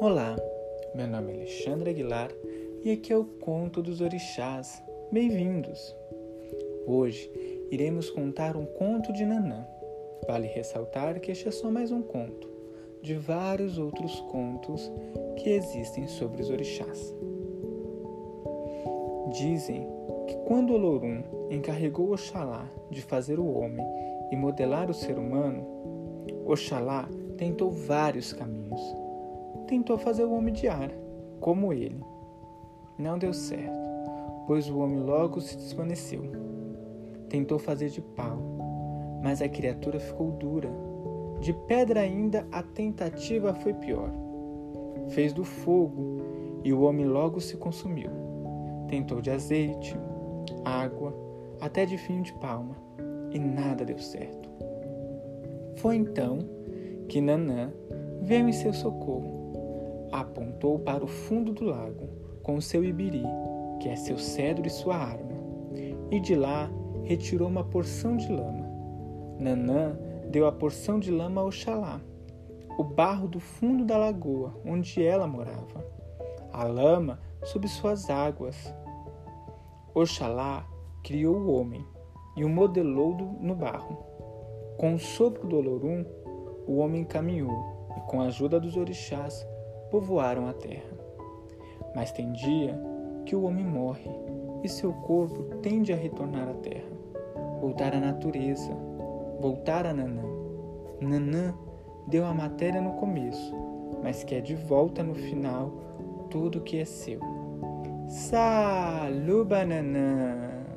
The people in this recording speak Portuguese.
Olá, meu nome é Alexandre Aguilar e aqui é o Conto dos Orixás. Bem-vindos! Hoje iremos contar um conto de Nanã. Vale ressaltar que este é só mais um conto, de vários outros contos que existem sobre os orixás. Dizem que quando Olorum encarregou Oxalá de fazer o homem e modelar o ser humano, Oxalá tentou vários caminhos. Tentou fazer o homem de ar, como ele. Não deu certo, pois o homem logo se desvaneceu. Tentou fazer de pau, mas a criatura ficou dura. De pedra ainda, a tentativa foi pior. Fez do fogo e o homem logo se consumiu. Tentou de azeite, água, até de fio de palma, e nada deu certo. Foi então que Nanã veio em seu socorro. Apontou para o fundo do lago com seu ibiri, que é seu cedro e sua arma, e de lá retirou uma porção de lama. Nanã deu a porção de lama a Oxalá, o barro do fundo da lagoa onde ela morava, a lama sob suas águas. Oxalá criou o homem e o modelou no barro. Com o sopro do Olorum, o homem caminhou e, com a ajuda dos orixás, povoaram a terra. Mas tem dia que o homem morre e seu corpo tende a retornar à terra, voltar à natureza, voltar a Nanã. Nanã deu a matéria no começo, mas quer de volta no final tudo que é seu. Saluba Nanã!